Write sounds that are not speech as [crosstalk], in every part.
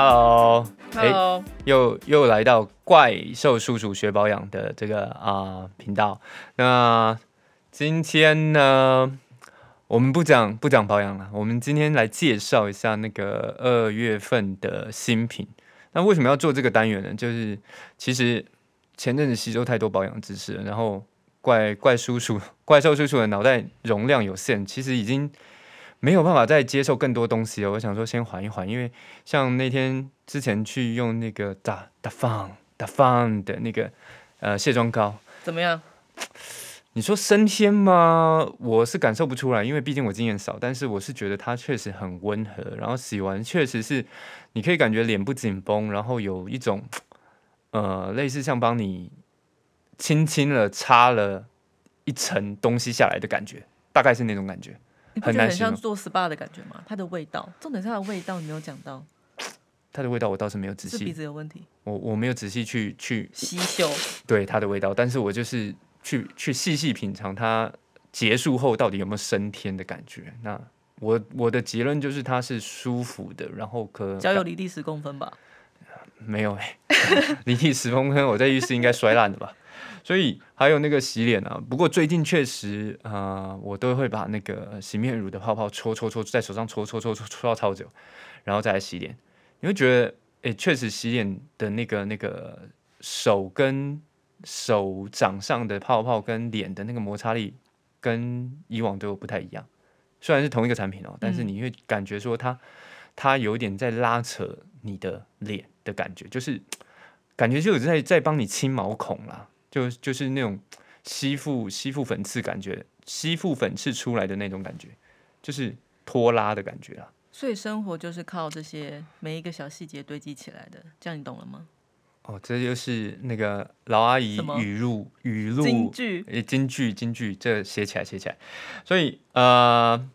Hello，哎 Hello，又又来到怪兽叔叔学保养的这个啊、频道。那今天呢，我们不讲不讲保养了，我们今天来介绍一下那个二月份的新品。那为什么要做这个单元呢？就是其实前阵子吸收太多保养知识了，然后怪怪叔叔、怪兽叔叔的脑袋容量有限，其实已经没有办法再接受更多东西了。我想说先缓一缓，因为像那天之前去用那个打打放打放的那个呃卸妆膏，怎么样？你说升天吗？我是感受不出来，因为毕竟我经验少。但是我是觉得它确实很温和，然后洗完确实是你可以感觉脸不紧绷，然后有一种呃类似像帮你轻轻的擦了一层东西下来的感觉，大概是那种感觉。你不觉得很像做 SPA 的感觉吗？它的味道，重点是它的味道，你没有讲到，[sniffs] 它的味道我倒是没有仔是鼻细，子有问题，我我没有仔细去去吸嗅。[sniffs] 对它的味道，但是我就是去去细细品尝它结束后到底有没有升天的感觉。那我我的结论就是它是舒服的，然后可脚有离地十公分吧？没有哎、[laughs] 离地十公分，我在浴室应该摔烂了吧？所以还有那个洗脸啊，不过最近确实啊、呃我都会把那个洗面乳的泡泡搓搓搓在手上搓搓搓搓搓到超久，然后再来洗脸。你会觉得，哎、确实洗脸的那个那个手跟手掌上的泡泡跟脸的那个摩擦力，跟以往都不太一样。虽然是同一个产品哦，但是你会感觉说它它有点在拉扯你的脸的感觉，就是感觉就有在在帮你清毛孔啦，就就是那种吸附吸附粉刺感觉，吸附粉刺出来的那种感觉，就是拖拉的感觉啊。所以生活就是靠这些每一个小细节堆积起来的，这样你懂了吗？哦，这就是那个老阿姨语录语录京剧诶，京剧，京剧，这写起来，写起来。所以呃，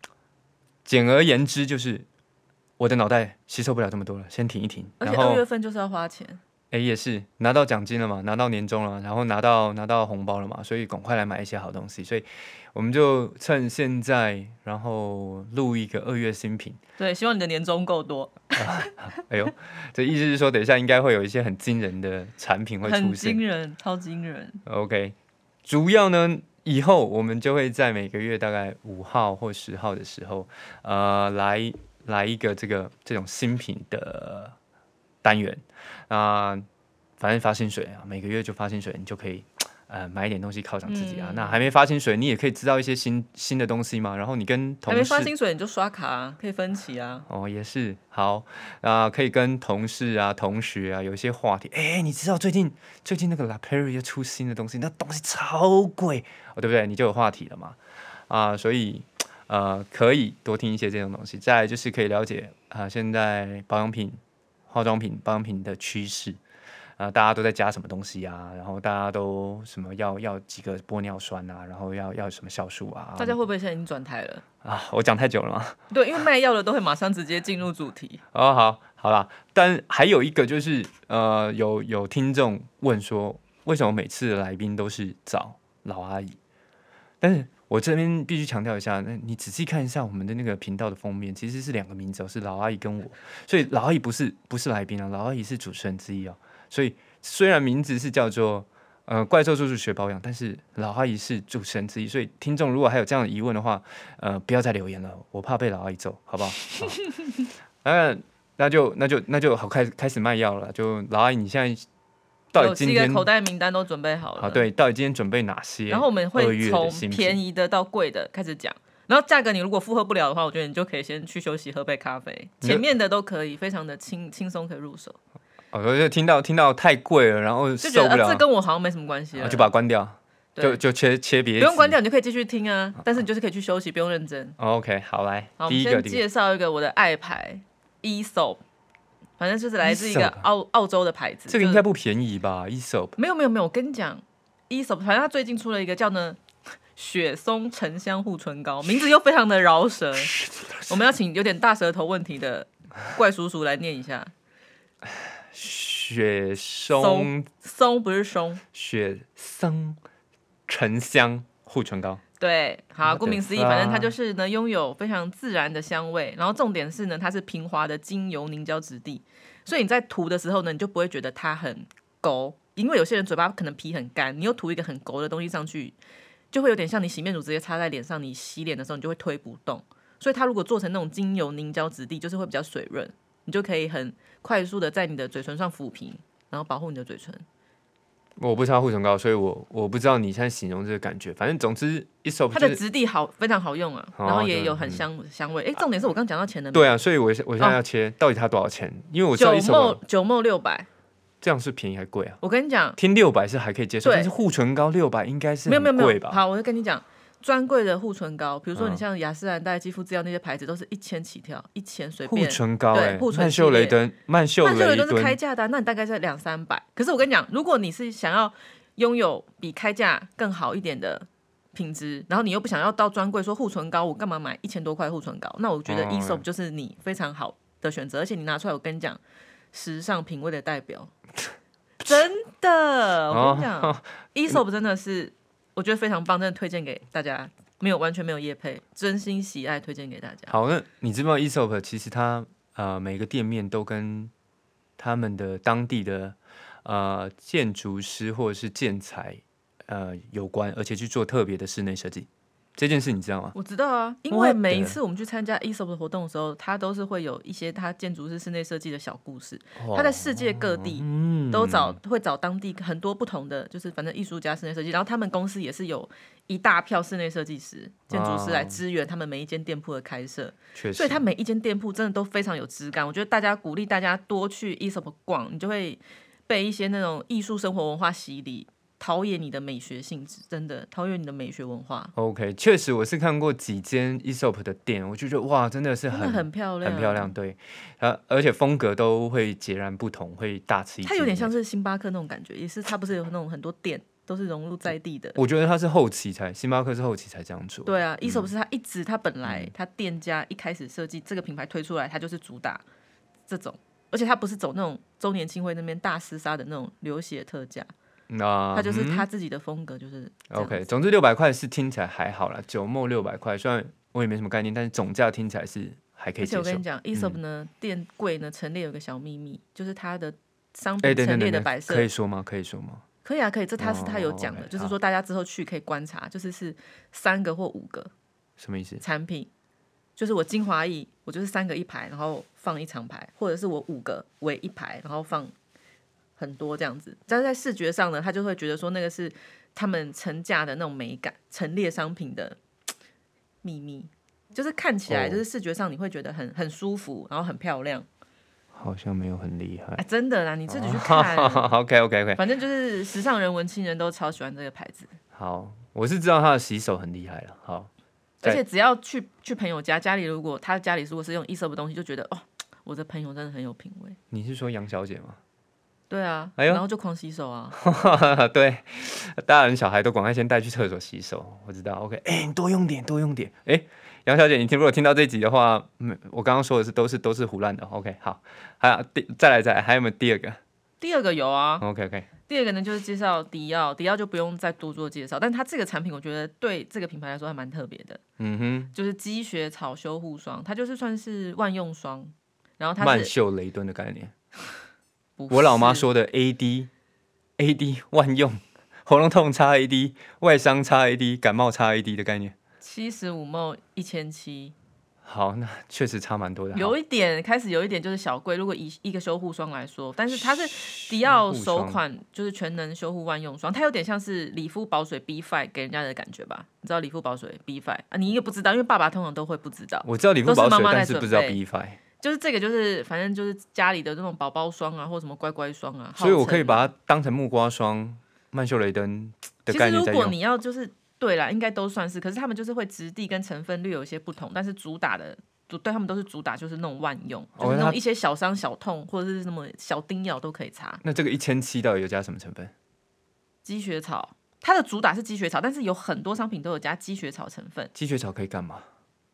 简而言之，就是我的脑袋吸收不了这么多了，先停一停。而且二月份就是要花钱，哎，也是拿到奖金了嘛，拿到年终了，然后拿到拿到红包了嘛，所以赶快来买一些好东西。所以我们就趁现在，然后录一个二月新品。对，希望你的年终够多，[laughs] 哎呦，这意思是说，等一下应该会有一些很惊人的产品会出现惊。人，超惊人。OK，主要呢，以后我们就会在每个月大概五号或十号的时候，呃，来来一个这个这种新品的单元啊、反正发薪水啊，每个月就发薪水，你就可以。[tsk] 呃，买一点东西犒赏自己啊。嗯那还没发薪水，你也可以知道一些新新的东西嘛。然后你跟同还没发薪水你就刷卡、啊，可以分期啊。哦，也是好啊、可以跟同事啊、同学啊有一些话题。哎，你知道最近最近那个 La Perry 又出新的东西，那东西超贵哦，对不对？你就有话题了嘛啊、所以呃可以多听一些这种东西。再来就是可以了解啊、现在保养品、化妆品、保养品的趋势。啊、大家都在加什么东西啊？然后大家都什么要要几个玻尿酸啊？然后要要什么酵素啊？大家会不会现在已经转台了？啊，我讲太久了吗？对，因为卖药的都会马上直接进入主题。[laughs] 哦，好，好啦。但还有一个就是，呃，有有听众问说，为什么每次的来宾都是找老阿姨？但是我这边必须强调一下，那你仔细看一下我们的那个频道的封面，其实是两个名字哦，是老阿姨跟我，所以老阿姨不是不是来宾啊，老阿姨是主持人之一哦。所以虽然名字是叫做呃怪兽叔叔学保养，但是老阿姨是主持人之一，所以听众如果还有这样的疑问的话，呃，不要再留言了，我怕被老阿姨揍，好不好？[laughs] 好那那就那就那就好开始开始卖药了。就老阿姨，你现在到底有几个今天口袋名单都准备好了。好对，到底今天准备哪些？然后我们二会从便宜的到贵的开始讲，然后价格你如果负荷不了的话，我觉得你就可以先去休息喝杯咖啡，前面的都可以，非常的轻轻松可以入手，哦，我就听到听到太贵了，然后就觉得、这跟我好像没什么关系了，啊就把它关掉，就就切切别不用关掉。你就可以继续听啊，但是你就是可以去休息，不用认真。哦 OK，好来好，我第一个第一个们先介绍一个我的爱牌 ESOP，反正就是来自一个澳澳洲的牌子，这个应该不便宜吧？Esop 没有没有没有，我跟你讲，ESOP，反正它最近出了一个叫呢 [laughs] 雪松沉香护唇膏，名字又非常的饶舌。[laughs] 我们要请有点大舌头问题的怪叔叔来念一下，雪松。松松不是松，雪松沉香护唇膏，对，好，顾名思义，反正它就是呢拥有非常自然的香味，然后重点是呢它是平滑的精油凝胶质地，所以你在涂的时候呢，你就不会觉得它很勾，因为有些人嘴巴可能皮很干，你又涂一个很勾的东西上去，就会有点像你洗面乳直接擦在脸上，你洗脸的时候你就会推不动。所以它如果做成那种精油凝胶质地，就是会比较水润，你就可以很快速的在你的嘴唇上抚平，然后保护你的嘴唇。我不擦护唇膏，所以我我不知道你现在形容这个感觉。反正总之一手它的质地好，非常好用啊，哦然后也有很香香味。哎，重点是我刚讲到钱的，对啊，所以我现我现在要切，到底它多少钱？因为我知道九一手九墨六百，这样是便宜还贵啊？我跟你讲，听六百是还可以接受，但是护唇膏六百应该是没有没有没有，很贵吧？好，我就跟你讲，专柜的护唇膏，比如说你嗯像雅诗兰黛、肌肤资料那些牌子，都是一千起跳，一千随护便。唇膏哎、对护唇曼秀雷敦、曼秀曼秀雷雷敦是开敦，价的啊、那你大概在两三百。可是我跟你讲，如果你是想要拥有比开价更好一点的品质，然后你又不想要到专柜说护唇膏，我干嘛买一千多块护唇膏？那我觉得哦 Esop 就是你非常好的选择，而且你拿出来，我跟你讲，时尚品味的代表，[laughs] 真的，我跟你讲、哦 Esop 真的是我觉得非常棒，真的推荐给大家。没有完全没有夜配，真心喜爱推荐给大家。好，那你知不知道 Esop 其实它呃每个店面都跟他们的当地的呃建筑师或者是建材呃有关，而且去做特别的室内设计。这件事你知道吗？我知道啊，因为每一次我们去参加 ESOP 的活动的时候，它都是会有一些它建筑师室内设计的小故事。它在世界各地嗯都找会找当地很多不同的，就是反正艺术家室内设计，然后他们公司也是有一大票室内设计师、建筑师来哦支援他们每一间店铺的开设，确实，所以它每一间店铺真的都非常有质感。我觉得大家鼓励大家多去 ESOP 逛，你就会被一些那种艺术生活文化洗礼。陶冶你的美学性质，真的陶冶你的美学文化，OK，确实我是看过几间 Esop 的店，我就觉得哇，真的是很很漂亮，很漂亮，对，呃，而且风格都会截然不同，会大吃一惊。它有点像，是星巴克那种感觉，也是它不是有那种很多店都是融入在地的。我觉得它是后期才，星巴克是后期才这样做。对啊，一手不是它一直它本嗯来它店家一开始设计这个品牌推出来，它就是主打这种，而且它不是走那种周年庆会那边大厮杀的那种流血特价，那他就是嗯他自己的风格，就是 OK，总之六百块是听起来还好啦，九墨六百块，虽然我也没什么概念，但是总价听起来是还可以接受嗯而且我跟你。讲，Esop 呢，店柜呢陈列有个小秘密，就是它的商哎，品陈列的摆设可以说吗？可以说吗？可以啊，可以，这他是他有讲的，就是好说大家之后去可以观察，就是是三个或五个什么意思？产品，就是我精华液，我就是三个一排，然后放一长排，或者是我五个围一排，然后放很多这样子。但是在视觉上呢，他就会觉得说那个是他们成架的那种美感，陈列商品的秘密，就是看起来哦就是视觉上你会觉得很很舒服，然后很漂亮。好像没有很厉害哎，。真的啦，你自己去看。[laughs] OK OK OK，反正就是时尚人文青人都超喜欢这个牌子，好，我是知道他的洗手很厉害了。好，而且只要去去朋友家，家里如果他家里如果是用 ESOP 的东西，就觉得哦，我的朋友真的很有品味。你是说杨小姐吗？对啊，哎呦然后就狂洗手啊，[laughs] 对，大人小孩都赶快先带去厕所洗手。我知道，OK，哎、你多用点，多用点。哎、杨小姐，你听如果听到这集的话，嗯，我刚刚说的是都是都是胡乱的。OK，好，还有第再来再来，还有没有第二个第二个有啊，？OK OK，第二个呢就是介绍迪奥，迪奥就不用再多做介绍，但它这个产品我觉得对这个品牌来说还蛮特别的，嗯哼，就是积雪草修护霜，它就是算是万用霜，然后它曼秀雷敦的概念。[laughs] 不我老妈是说的 AD AD 万用，[laughs] 喉咙痛擦 AD，外伤擦 AD，感冒擦 AD 的概念。七十五梦一千七，好，那确实差蛮多的。有一点开始有一点就是小贵，如果以一个修护霜来说，但是它是迪奥首款就是全能修护万用霜，它有点像是理肤保水 B Five 给人家的感觉吧？你知道理肤保水 B Five 啊？你也不知道，因为爸爸通常都会不知道。我知道理肤保水，但是不知道 B Five，就是这个，就是反正就是家里的那种宝宝霜啊，或者什么乖乖霜啊，所以我可以把它当成木瓜霜、曼秀雷登的概其实如果。你要就是对啦，应该都算是，可是他们就是会质地跟成分略有一些不同，但是主打的主对他们都是主打就是那种万用，哦就是那种一些小伤小痛或者是什么小叮咬都可以擦。那这个一千七到底有加什么成分？积雪草，它的主打是积雪草，但是有很多商品都有加积雪草成分。积雪草可以干嘛？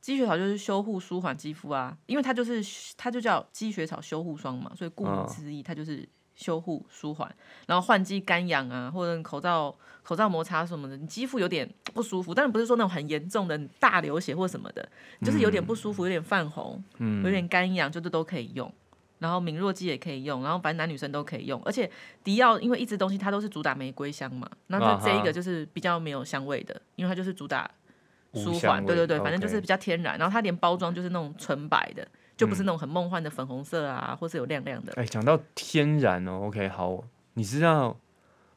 积雪草就是修护舒缓肌肤啊，因为它就是它就叫积雪草修护霜嘛，所以顾名嗯思义，它就是修护舒缓，然后换季干痒啊，或者口罩口罩摩擦什么的，你肌肤有点不舒服，但是不是说那种很严重的大流血或什么的，就是有点不舒服，有点泛红，嗯有点干痒，就是都可以用。然后敏弱肌也可以用，然后反正男女生都可以用。而且迪奥因为一支东西它都是主打玫瑰香嘛，那啊哈就这一个就是比较没有香味的，因为它就是主打舒缓，对对对，反正就是比较天然。然后它连包装就是那种纯白的，就不是那种很梦幻的粉红色啊，或是有亮亮的。哎，讲到天然哦，OK，好，你知道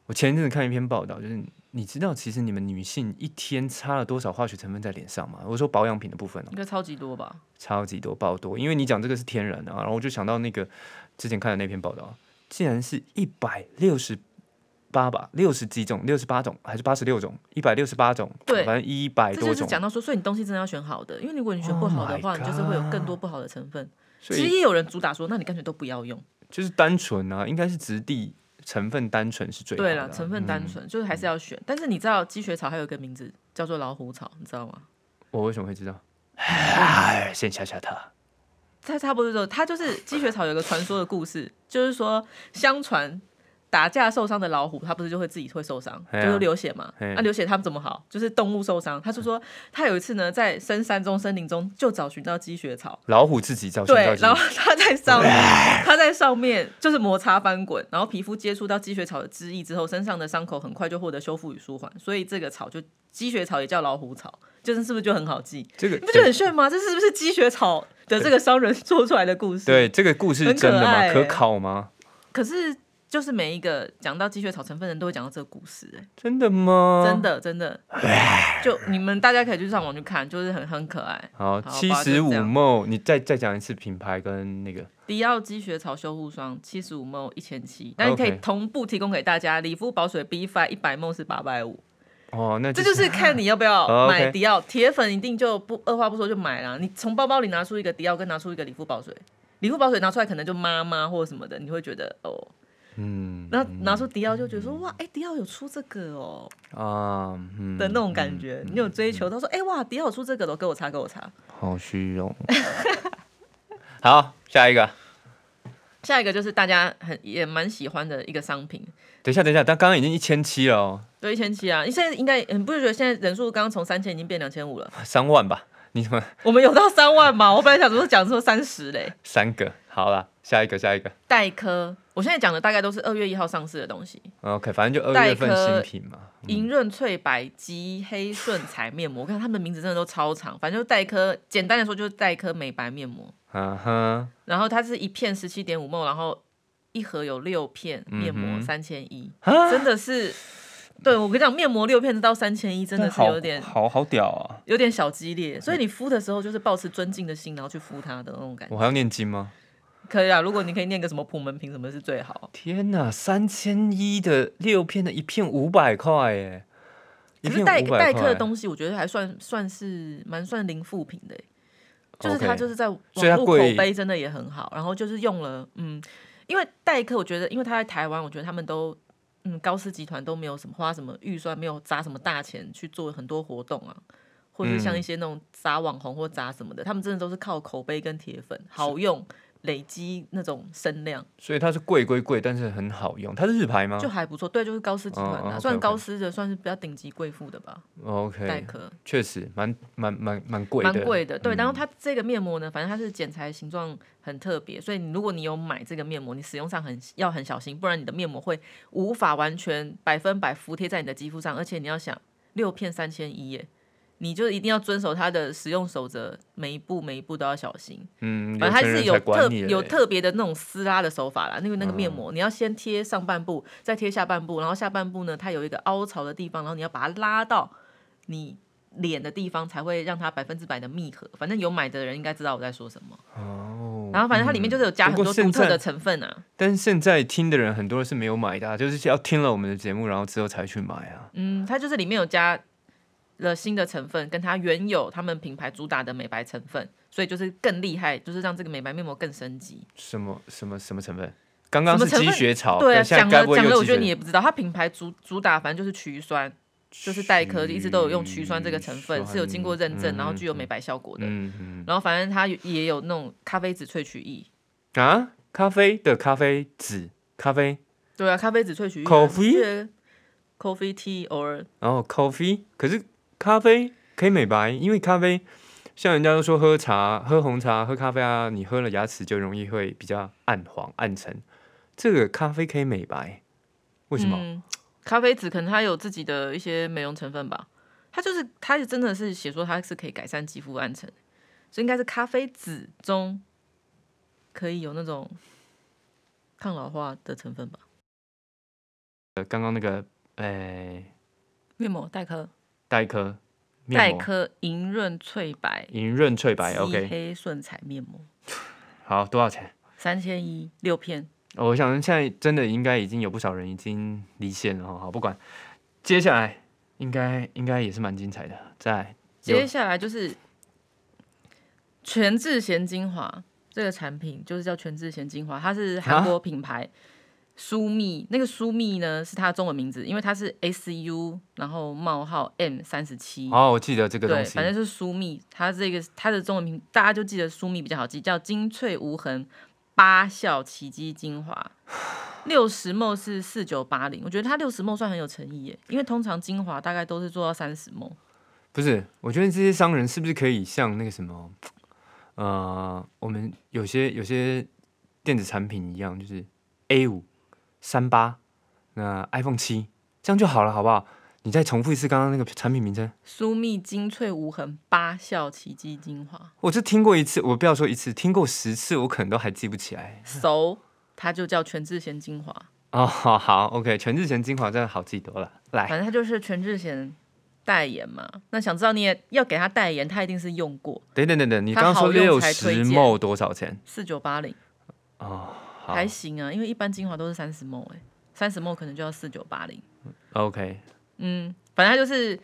我前一阵子看一篇报道，就是你知道其实你们女性一天擦了多少化学成分在脸上吗？我说保养品的部分哦，应该超级多吧？超级多爆多，因为你讲这个是天然的啊，然后我就想到那个之前看的那篇报道，竟然是一百六十八吧，六十几种，六十八种还是八十六种，一百六十八种，对反正一百这多种，就是讲到说，所以你东西真的要选好的，因为如果你选不 Oh 好的话你就是会有更多不好的成分。其实也有人主打说，那你干脆都不要用。就是单纯啊，应该是质地成分单纯是最好的啊、对了，成分单纯、就是还是要选。但是你知道积雪草还有一个名字叫做老虎草，你知道吗？我为什么会知道？哎，[laughs] 先吓吓他。他差不多就，他就是积雪草有一个传说的故事，就是说相传打架受伤的老虎，它不是就会自己会受伤，啊就是流血嘛。嘿那、流血它们怎么好？就是动物受伤，他就说他有一次呢，在深山中、森林中就找寻到积雪草，老虎自己找寻对，然后造型，它在上面，它在上面就是摩擦翻滚，然后皮肤接触到积雪草的汁液之后，身上的伤口很快就获得修复与舒缓，所以这个草就积雪草也叫老虎草，就是是不是就很好记？这个你不觉得很炫吗？这是不是积雪草的这个商人做出来的故事？。对这个故事是真的吗？可考吗？可是就是每一个讲到积雪草成分的人都会讲到这个故事、哎、真的吗？真。的真的，就你们大家可以去上网去看，就是很很可爱。好，七十五吧就这样 ml，你再再讲一次品牌跟那个迪奥积雪草修护霜七十五 ml 一千七，但你可以同步提供给大家理肤保水 B Five 一百 ml 是八百五，哦，那这就是看你要不要 [laughs] 哦买迪奥。铁粉一定就不二话不说就买了，你从包包里拿出一个迪奥，跟拿出一个理肤保水，理肤保水拿出来可能就妈妈或者什么的，你会觉得哦，嗯然后拿出迪奥就觉得说哇，哎、迪奥有出这个哦啊嗯的那种感觉，你有追求他说哎、哇，迪奥有出这个的，给我擦给我擦。好虚荣。[laughs] 好，下一个。下一个就是大家很也蛮喜欢的一个商品，等一下，等一下，但刚刚已经一千七了哦，对一千七啊，你现在应该你不是觉得现在人数刚刚从三千已经变两千五了？三万吧？你怎么我们有到三万吗？我本来想说讲说三十嘞。[laughs] 三个？好了，下一个，下一个。黛珂，我现在讲的大概都是二月一号上市的东西，OK，反正就二月份新品嘛。银润翠白及黑顺彩面膜，我看他们名字真的都超长，反正就是黛珂，简单的说就是黛珂美白面膜。嗯哼，然后它是一片十七点五 ml，然后一盒有六片面膜，三千一，啊真的是。对我跟你讲，面膜六片到三千一，真的是有点好好屌啊！有点小激烈，所以你敷的时候就是保持尊敬的心，然后去敷它的那种感觉。我还要念经吗？可以啊，如果你可以念个什么普门品什么是最好。天哪，三千一的六片的一片五百块耶！可是黛500黛珂的块东西，我觉得还算算是蛮算零负评的欸，就是它就是在网络口碑真的也很好，然后就是用了嗯，因为代客我觉得，因为他在台湾，我觉得他们都嗯高斯集团都没有什么花什么预算，没有砸什么大钱去做很多活动啊。或者是像一些那种砸网红或砸什么的，他们真的都是靠口碑跟铁粉好用累积那种声量，所以它是贵归贵，但是很好用。它是日牌吗就还不错。对，就是高斯集团的、算高斯的，算是比较顶级贵妇的吧。？OK，珂确实蛮蛮蛮蛮贵的，蛮贵的，对。嗯然后它这个面膜呢，反正它是剪裁形状很特别，所以如果你有买这个面膜，你使用上很要很小心，不然你的面膜会无法完全百分百服贴在你的肌肤上，而且你要想六片三千一耶。你就一定要遵守它的使用守则，每一步每一步都要小心。嗯，反正它是有特有特别的那种撕拉的手法啦。那个那个面嗯膜，你要先贴上半部，再贴下半部，然后下半部呢，它有一个凹槽的地方，然后你要把它拉到你脸的地方，才会让它百分之百的密合。反正有买的人应该知道我在说什么。哦。然后反正它里面就是有加很多独特的成分啊。但是现在听的人很多是没有买的、啊，就是要听了我们的节目，然后之后才去买啊。嗯，它就是里面有加了新的成分，跟它原有他们品牌主打的美白成分，所以就是更厉害，就是让这个美白面膜更升级。什么什么什么成分？刚刚是积雪草，对啊，讲了讲了，我觉得你也不知道，它品牌主主打反正就是曲酸，就是黛珂一直都有用曲酸这个成分，是有经过认证，然后具有美白效果的。嗯嗯然后反正它也有那种咖啡籽萃取液，啊，咖啡的咖啡籽，咖啡，对啊，咖啡籽萃取液啊。Coffee？你觉得 coffee tea or 然后 coffee，可是咖啡可以美白，因为咖啡像人家都说喝茶、喝红茶、喝咖啡啊，你喝了牙齿就容易会比较暗黄、暗沉。这个咖啡可以美白，为什么？嗯，咖啡籽可能它有自己的一些美容成分吧。它就是它是真的是写说它是可以改善肌肤暗沉，所以应该是咖啡籽中可以有那种抗老化的成分吧。呃，刚刚那个，诶、面膜黛珂，黛珂面膜，黛珂银润翠白银润翠白漆，OK，黑顺彩面膜，好，多少钱？三千一六片。哦我想现在真的应该已经有不少人已经离线了哦。好，不管，接下来应该应该也是蛮精彩的。再接下来就是全智贤精华这个产品，就是叫全智贤精华，它是韩国品牌。舒密那个舒密呢是它的中文名字，因为它是 S U 然后冒号 M 三十七，哦，我记得这个对，东西反，正是舒密，它这个它的中文名大家就记得舒密比较好记，叫精粹无痕八效奇迹精华，[sighs] 六十 ml 是四九八零，我觉得它六十 ml 算很有诚意耶，因为通常精华大概都是做到三十 ml。不是？我觉得这些商人是不是可以像那个什么，呃，我们有些有些电子产品一样，就是 A 五三八，那 iPhone 七这样就好了，好不好？你再重复一次刚刚那个产品名称。舒密精粹无痕八效奇迹精华，我就听过一次，我不要说一次，听过十次，我可能都还记不起来。熟它就叫全智贤精华，哦，好好，OK，全智贤精华真的好记多了。来，反正它就是全智贤代言嘛。那想知道你也要给他代言，他一定是用过等等等等，你它刚刚说六十才推荐 ml 多少钱？四九八零，哦，好还行啊，因为一般精华都是三十 ml 哎，三十 ml 可能就要四九八零。，OK，嗯，反正他就是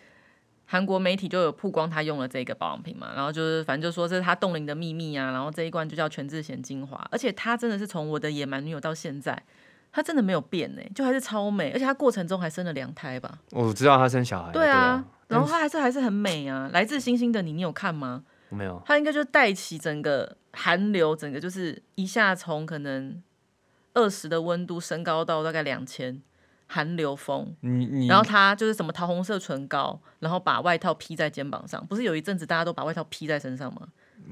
韩国媒体就有曝光他用了这个保养品嘛，然后就是反正就说这是他冻龄的秘密啊，然后这一罐就叫全智贤精华，而且他真的是从我的野蛮女友到现在，他真的没有变呢，就还是超美，而且他过程中还生了两胎吧？我知道他生小孩了。对啊，然后他还是还是很美啊。来自星星的你，你有看吗？我没有，他应该就带起整个韩流，整个就是一下从可能二十的温度升高到大概两千，韩流风。你你然后他就是什么桃红色唇膏，然后把外套披在肩膀上，不是有一阵子大家都把外套披在身上吗？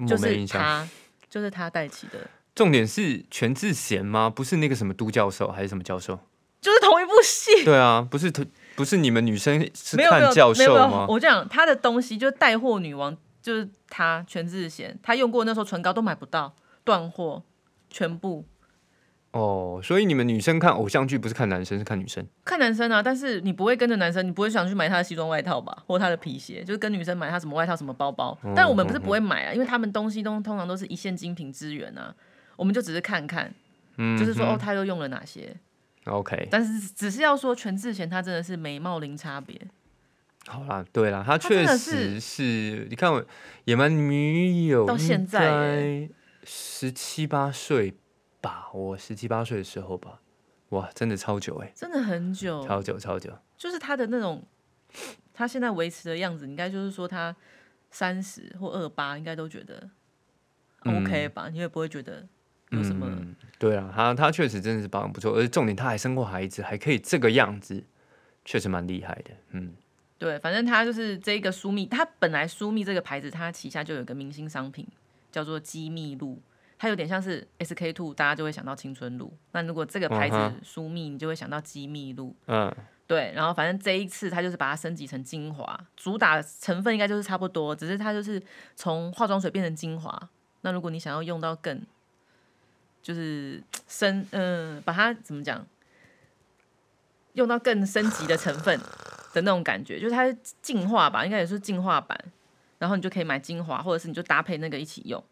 就是。他，就是他带起的，重点是全智贤吗？不是那个什么都教授还是什么教授？就是同一部戏。对啊，不是同不是你们女生是看教授吗，？我讲他的东西就是带货女王，就是他全智贤，他用过那时候唇膏都买不到，断货，全部哦，所以你们女生看偶像剧不是看男生，是看女生。看男生啊，但是你不会跟着男生，你不会想去买他的西装外套吧，或他的皮鞋，就是跟女生买他什么外套什么包包。嗯但我们不是不会买啊，因为他们东西都通常都是一线精品资源啊，我们就只是看看，嗯，就是说哦，他又用了哪些。OK，但是只是要说全智贤，他真的是美貌零差别。好啦，对啦，他确实是，你看我野蛮女友到现在十七八岁吧，我十七八岁的时候吧，哇，真的超久哎、真的很久，超久超久。就是他的那种，他现在维持的样子，应该就是说他三十或二八，应该都觉得嗯 OK 吧？你也不会觉得有什么。嗯，对啊，他他确实真的是保养不错，而且重点他还生过孩子，还可以这个样子，确实蛮厉害的。嗯，对，反正他就是这个舒密，他本来舒密这个牌子，他旗下就有一个明星商品叫做机密露，它有点像是 SK two，大家就会想到青春露。那如果这个牌子嗯哼舒蜜，你就会想到机密露。嗯，对，然后反正这一次它就是把它升级成精华，主打成分应该就是差不多，只是它就是从化妆水变成精华。那如果你想要用到更就是升，嗯、把它怎么讲，用到更升级的成分的那种感觉，就是它进化吧，应该也是进化版。然后你就可以买精华，或者是你就搭配那个一起用。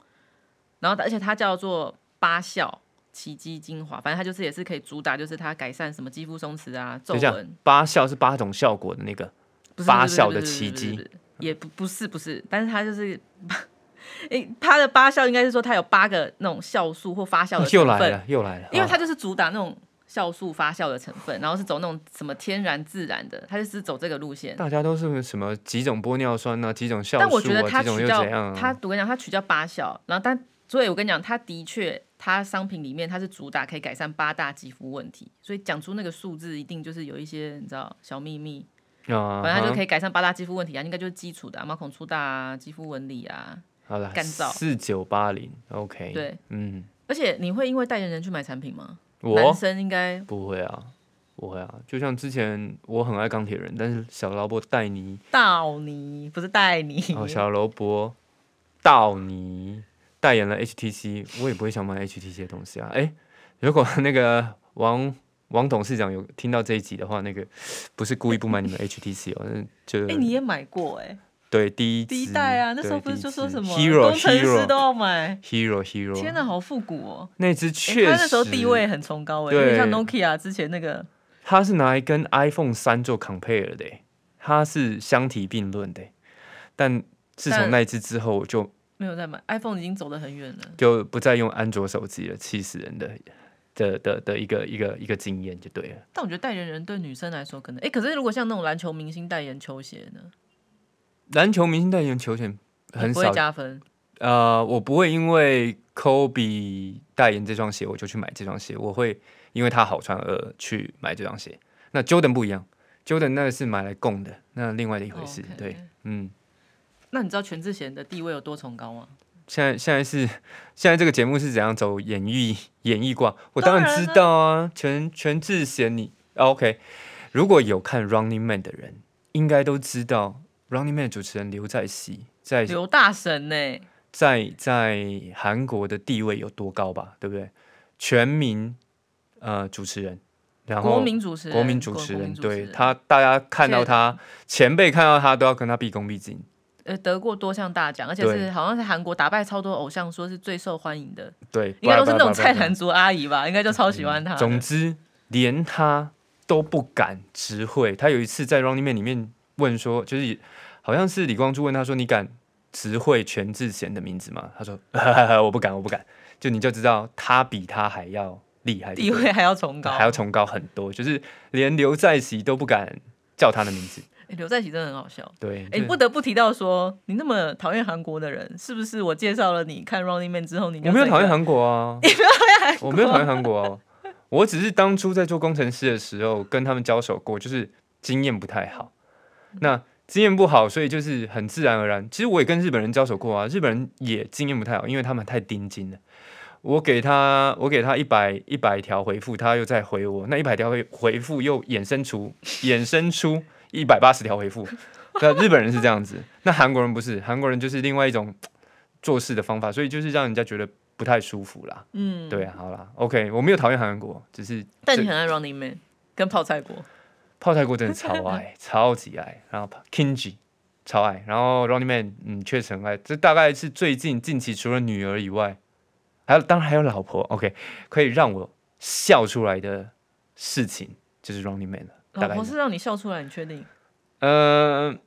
然后而且它叫做八效奇迹精华，反正它就是也是可以主打，就是它改善什么肌肤松弛啊、皱纹。八效是八种效果的那个，八效的奇迹也不不是不是，但是它就是，[laughs] 诶，它的八效应该是说它有八个那种酵素或发酵的 [laughs] 成分，又来了又来了，哦因为它就是主打那种酵素发酵的成分，然后是走那种什么天然自然的，它就是走这个路线。大家都是什么几种玻尿酸啊，几种酵素但我觉得它取叫？它，我跟你讲，它取叫八效，然后但所以我跟你讲，它的确，它商品里面它是主打可以改善八大肌肤问题，所以讲出那个数字一定就是有一些你知道小秘密，啊，反正它就可以。改善八大肌肤问题啊，应该就是基础的、啊，毛孔粗大啊，肌肤纹理啊，好了，干燥四九八零，OK，，对，嗯，而且你会因为代言人去买产品吗？男我生应该不会啊，不会啊，就像之前我很爱钢铁人，但是小萝卜戴尼，道尼不是带你，哦，小萝卜道尼代言了 HTC，我也不会想买 HTC 的东西啊。哎、如果那个王王董事长有听到这一集的话，那个不是故意不买你们 HTC 哦，那就哎、你也买过哎、对第一第一代啊，那时候不是就说什么 Hero 工程师都要买？Hero Hero，天哪，好复古哦！那支欸确实，他那时候地位很崇高哎，像 Nokia 之前那个。它是拿来跟 iPhone 三做 compare 的欸，它是相提并论的欸。但自从那一支之后，我就没有在买，iPhone 已经走得很远了。就不再用安卓手机了，气死人的的的的一个一个一个经验就对了。但我觉得代言人对女生来说可能，哎、可是如果像那种篮球明星代言球鞋呢，篮球明星代言球鞋也不会很少，加分。呃，我不会因为 Kobe 代言这双鞋我就去买这双鞋，我会因为它好穿而去买这双鞋。那 Jordan 不一样，Jordan 那个是买来供的，那另外的一回事。对，嗯。那你知道全智贤的地位有多崇高吗？现在现在是 [laughs] 现在这个节目是怎样走演艺演艺挂？我当然知道啊，全全智贤你、啊 OK。如果有看 Running Man 的人，应该都知道 Running Man 的主持人刘在熙在刘大神呢、在在韩国的地位有多高吧？对不对？全民呃主持人，然后国民主持人，国民主持人，民主持人对他大家看到他前辈看到他都要跟他毕恭毕敬。呃得过多项大奖，而且是好像是韩国打败超多偶像，说是最受欢迎的，对，应该都是那种菜篮族阿姨吧，应该就超喜欢他的。总之，连他都不敢直会。他有一次在 Running Man 里面问说，就是好像是李光洙问他说：“你敢直会全智贤的名字吗？”他说：“ [laughs] 我不敢，我不敢。”就你就知道他比他还要厉害，地位还要崇高，还要崇高很多，就是连刘在熙都不敢叫他的名字。欸刘在熙真的很好笑。对，哎、就不得不提到说，你那么讨厌韩国的人，是不是我介绍了你看 Running Man 之后，你我没有讨厌韩国啊，[laughs] 你没有讨厌韩国，我没有讨厌韩国啊，我只是当初在做工程师的时候跟他们交手过，就是经验不太好。那经验不好，所以就是很自然而然。其实我也跟日本人交手过啊，日本人也经验不太好，因为他们太盯紧了。我给他，我给他一百一百条回复，他又再回我，那一百条回回复又衍生出衍生出一百八十条回复。[laughs] 那日本人是这样子，那韩国人不是，韩国人就是另外一种做事的方法，所以就是让人家觉得不太舒服啦。嗯，对啊，好啦，OK，我没有讨厌韩国，只是这但你很爱 Running Man 跟泡菜锅，泡菜锅真的超爱，[laughs] 超级爱，然后 Kinji 超爱，然后 Running Man 嗯确实很爱，这大概是最近近期除了女儿以外，还有当然还有老婆，OK，可以让我笑出来的事情就是 Running Man 了，大概是老婆是让你笑出来，你确定？嗯、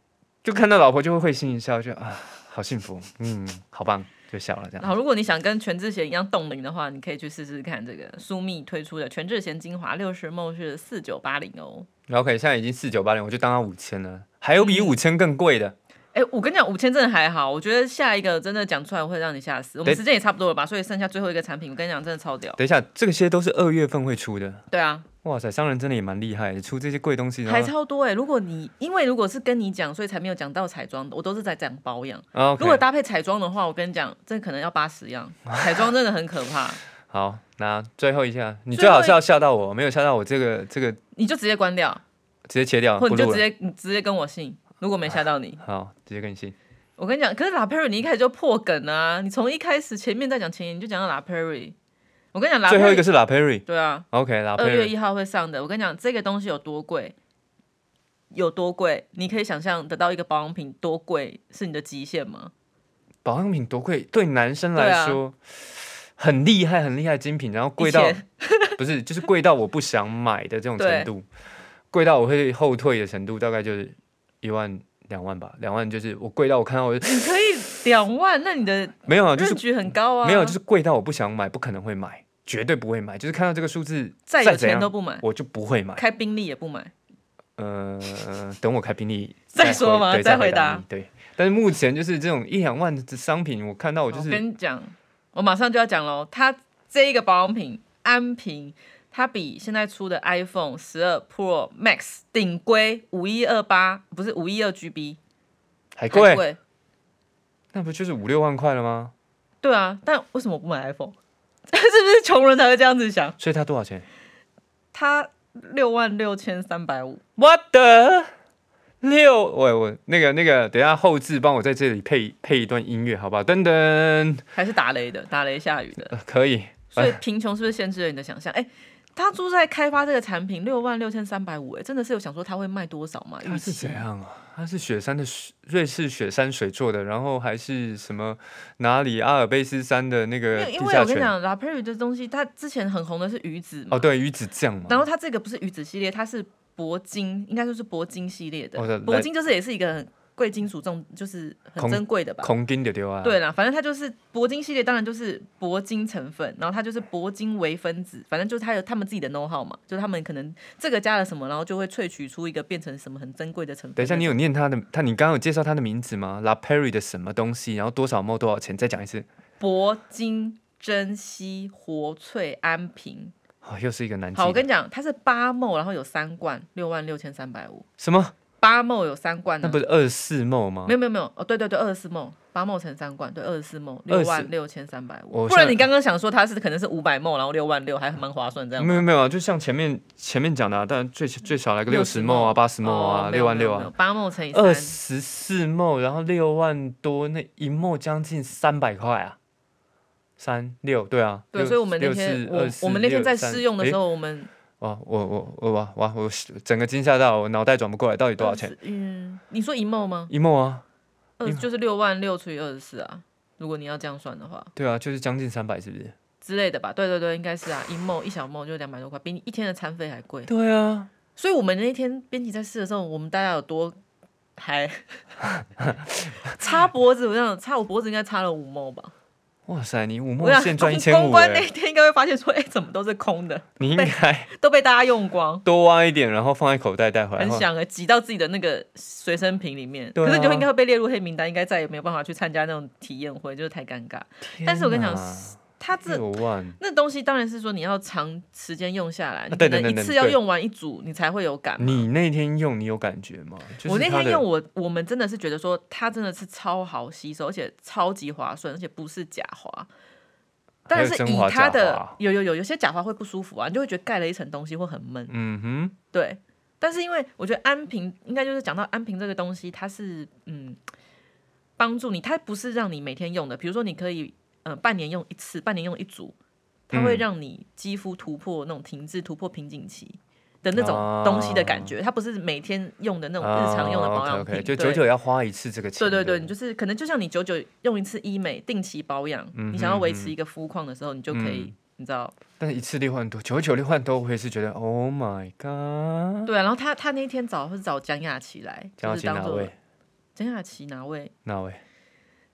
就看到老婆就会会心一笑，就啊好幸福，嗯，好棒，就笑了这样。然后，如果你想跟全智贤一样冻龄的话，你可以去试试看这个苏蜜推出的全智贤精华六十 ml 是四九八零哦。OK，现在已经四九八零，我就当它五千了，还有比五千更贵的。哎、我跟你讲，五千真的还好，我觉得下一个真的讲出来会让你吓死。我们对时间也差不多了吧，所以剩下最后一个产品，我跟你讲，真的超屌。等一下，这些都是二月份会出的。对啊，哇塞，商人真的也蛮厉害的，出这些贵东西，然还超多哎、如果你因为如果是跟你讲，所以才没有讲到彩妆的，我都是在讲保养。如果搭配彩妆的话，我跟你讲，这可能要八十样。[laughs] 彩妆真的很可怕，好，那最后一下，你最好是要吓到我，没有吓到我，这个这个你就直接关掉，直接切掉，或。你就直接你直接跟我信。如果没吓到你，好，直接跟你信。我跟你讲，可是 La Perry 你一开始就破梗啊！你从一开始前面在讲前言，你就讲到 La Perry。我跟你讲，拉最后一个是拉 Perry。对啊，OK，拉二月。一号会上的。我跟你讲，这个东西有多贵，有多贵，你可以想象得到一个保养品多贵是你的极限吗？保养品多贵，对男生来说、很厉害，很厉害的精品，然后贵到不是，就是贵到我不想买的这种程度，贵到我会后退的程度，大概就是一万两万吧，两万就是我贵到我看到我就你可以两万，那你的没有啊，就是很高啊。没有，就是贵到我不想买，不可能会买，绝对不会买，就是看到这个数字再有钱都不买，我就不会买。开宾利也不买。呃，等我开宾利 [laughs] 再说嘛对再回答。对，但是目前就是这种一两万的商品，我看到我就我是跟你讲，我马上就要讲喽。它这一个保养品安瓶，它比现在出的 iPhone 十二 Pro Max 顶规五一二八，不是五一二 GB 还还贵，贵。那不就是五六万块了吗？对啊，但为什么不买 iPhone？[laughs] 是不是穷人才会这样子想？所以他多少钱他六万六千三百五，？What the 六？喂我那个那个，等一下后置帮我在这里配配一段音乐，好不好？噔噔，还是打雷的，打雷下雨的。呃可以。所以贫穷是不是限制了你的想象？哎、当初在开发这个产品六万六千三百五，哎，真的是有想说他会卖多少吗？它是怎样啊？它是雪山的水瑞士雪山水做的，然后还是什么哪里阿尔卑斯山的那因个为因为？我跟你讲，La p e r 的东西，它之前很红的是鱼子嘛，哦，对，鱼子酱嘛。然后它这个不是鱼子系列，它是铂金，应该说是铂金系列的。铂金就是也是一个很贵金属重，就是很珍贵的吧。空金的丢啊。对啦，反正它就是铂金系列，当然就是铂金成分，然后它就是铂金微分子，反正就是它有他们自己的 know how 嘛，就是他们可能这个加了什么，然后就会萃取出一个变成什么很珍贵的成分。等一下，你有念他的他，你刚刚有介绍它的名字吗？La Perry 的什么东西？然后多少毛多少钱？再讲一次。铂金珍稀活萃安瓶。哦，又是一个难题好，我。跟你讲，它是八沫，然后有三罐，六万六千三百五。什么？八梦有三罐呢那不？是二十四梦吗没？有没有没有哦，对对对，二十四梦，八梦乘三罐，对，二十四梦，六万六千三百五。不然你刚刚想说它是可能是五百梦，然后六万六，还蛮划算这样。没有没有啊，就像前面前面讲的、啊，当然最最少来个六十60毛啊，八十梦啊，六万六啊，，八梦乘以二三，十四梦，然后六万多，那一梦将近三百块啊，三六对啊，对，所以我们那天我我们那天在试用的时候，我们哇，我我我哇哇，我整个惊吓到，我脑袋转不过来，到底多少钱？嗯，你说一梦吗？一毛啊？二就是六万六除以二十四啊，如果你要这样算的话。对啊，就是将近三百，是不是？之类的吧，对对对，应该是啊，一梦一小梦就两百多块，比你一天的餐费还贵。对啊，所以我们那天编辑在试的时候，我们大家有多还擦 [laughs] 脖子，我想擦我脖子应该擦了五梦吧。哇塞，你五我想毛现赚 [laughs] 一公千五公关那哎，天应该会发现说，哎、怎么都是空的，你应该都被大家用光，[laughs] 多挖一点，然后放在口袋带回来。很想啊，挤到自己的那个随身瓶里面。对啊可是你就应该会被列入黑名单，应该再也没有办法去参加那种体验会，就是太尴尬。但是我跟你讲它这，那东西当然是说你要长时间用下来，你能一次要用完一组，你才会有感嘛。你那天用你有感觉吗？就是我那天用我，我们真的是觉得说它真的是超好吸收，而且超级划算，而且不是假滑。但是以它的滑有有有有些假滑会不舒服啊，你就会觉得盖了一层东西会很闷。嗯哼，对，但是因为我觉得安瓶应该就是讲到安瓶这个东西，它是嗯帮助你，它不是让你每天用的。比如说你可以呃半年用一次，半年用一组，它会嗯让你肌肤突破那种停滞、突破瓶颈期的那种东西的感觉。它不是每天用的那种日常用的保养 o 品 k 就对久久要花一次这个钱。对对对，你就是可能就像你久久用一次医美，定期保养，嗯你想要维持一个肤况的时候，你就可以，你知道？但是一次六万多，九九六万多，我也是觉得 Oh my God！对啊，然后他他那天找是找蒋雅琪来，就是当做琪哪位？蒋雅琪哪位？哪位？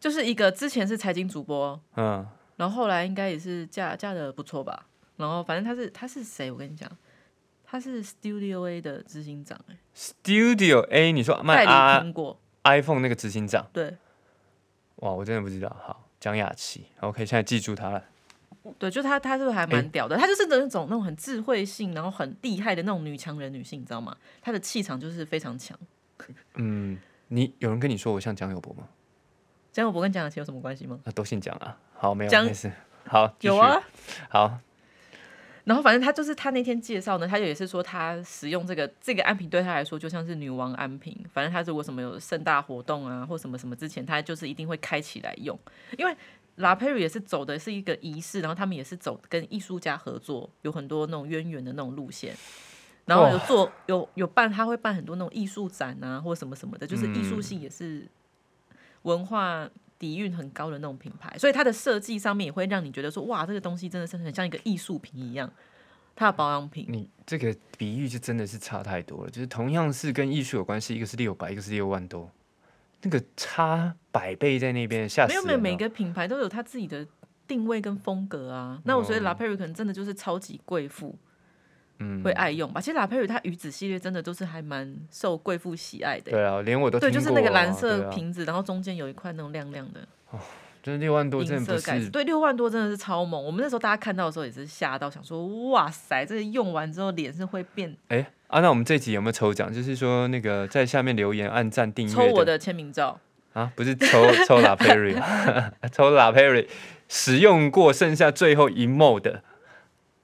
就是一个之前是财经主播，嗯，然后后来应该也是嫁嫁的不错吧。然后反正他是他是谁？我跟你讲，他是 Studio A 的执行长、欸，Studio A，你说卖代理 i 苹果，iPhone 那个执行长，对哇，我真的不知道。好，蒋雅琪，OK，现在记住他了。对，就她，她是还蛮屌的？他就是那种那种很智慧性，然后很厉害的那种女强人女性，你知道吗？她的气场就是非常强。嗯，你有人跟你说我像蒋友柏吗？蒋友柏跟蒋雅琪有什么关系吗？那都姓蒋啊。好，没有，蒋没事。好，有啊，好，然后反正他就是他那天介绍呢，他也是说他使用这个这个安瓶对他来说就像是女王安瓶，反正他如果什么有盛大活动啊或什么什么之前，他就是一定会开起来用，因为。拉佩瑞也是走的是一个仪式，然后他们也是走跟艺术家合作，有很多那种渊源的那种路线，然后有做有有办，他会办很多那种艺术展啊或什么什么的，就是艺术性也是文化底蕴很高的那种品牌，所以它的设计上面也会让你觉得说，哇，这个东西真的是很像一个艺术品一样。它的保养品，你这个比喻就真的是差太多了。就是同样是跟艺术有关系，一个是六百，一个是六万多，那个差百倍在那边，吓死没有没有每个品牌都有它自己的定位跟风格啊。那我觉得哦 La p e r 可能真的就是超级贵妇嗯会爱用吧。其实 La p e r 它鱼子系列真的都是还蛮受贵妇喜爱的欸。对啊，连我都对，就是那个蓝色瓶子，然后中间有一块那种亮亮的哦，真的六万多，真的不银色盖子，是对，六万多真的是超猛。我们那时候大家看到的时候也是吓到，想说哇塞，这个用完之后脸是会变，哎啊。那我们这集有没有抽奖？就是说那个在下面留言、按赞、订阅抽我的签名照。啊，不是抽 [laughs] 抽拉 Perry，[laughs] 抽拉 Perry 使用过剩下最后一 mode 的，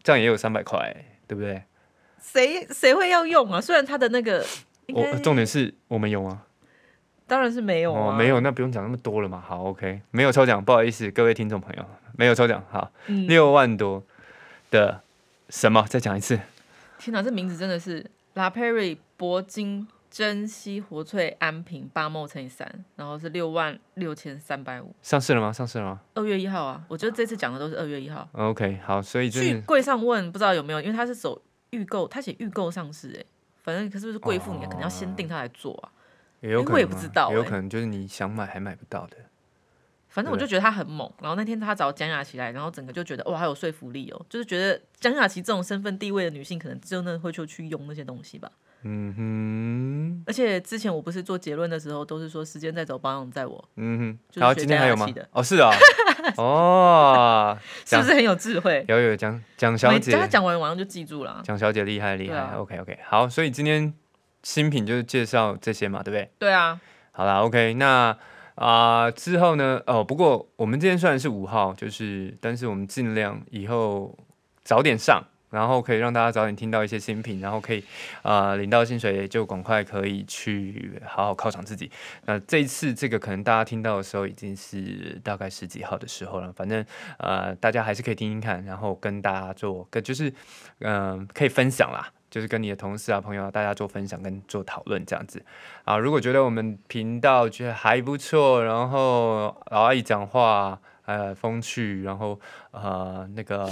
这样也有三百块，对不对？谁谁会要用啊？虽然他的那个我重点是我们有吗？当然是没有啊，哦，没有，那不用讲那么多了嘛。好，OK，没有抽奖，不好意思，各位听众朋友，没有抽奖。好，嗯六万多的什么？再讲一次。天哪，这名字真的是 La Peri 铂金珍稀活萃安瓶八毛乘以三，然后是六万六千三百五，上市了吗？上市了吗二月一号啊！我觉得这次讲的都是二月一号。？OK，好，所以真的去柜上问不知道有没有，因为他是走预购，他写预购上市哎、反正可是不是贵妇，你可能要先定他来做啊。也有可能啊，我也不知道欸也有可能就是你想买还买不到的。反正我就觉得他很猛，然后那天他找蒋雅琪来，然后整个就觉得哇，好有说服力哦，就是觉得蒋雅琪这种身份地位的女性，可能真的会就去用那些东西吧。嗯哼，而且之前我不是做结论的时候，都是说时间在走，保养在我，嗯哼，然后今天还有吗？哦，是啊，[laughs] 哦，是不是很有智慧？有有蒋蒋小姐每跟，他讲完，晚上就记住了。蒋小姐厉害厉害。啊 OK OK，好，所以今天新品就是介绍这些嘛，对不对？对啊，好啦 o k 那啊、之后呢？哦，不过我们今天虽然是五号，就是但是我们尽量以后早点上，然后可以让大家早点听到一些新品，然后可以啊、领到薪水就赶快可以去好好犒赏自己。那这一次这个可能大家听到的时候已经是大概十几号的时候了，反正呃大家还是可以听听看，然后跟大家做跟就是嗯、可以分享啦。就是跟你的同事啊、朋友啊，大家做分享跟做讨论这样子啊。如果觉得我们频道觉得还不错，然后老阿姨讲话呃风趣，然后呃那个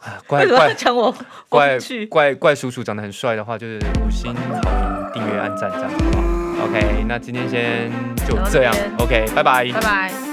啊怪 [laughs] 怪要讲我怪风趣？怪怪叔叔长得很帅的话，就是五星好评、订阅、按赞这样子好不好？OK，那今天先就这样，OK，拜拜拜拜。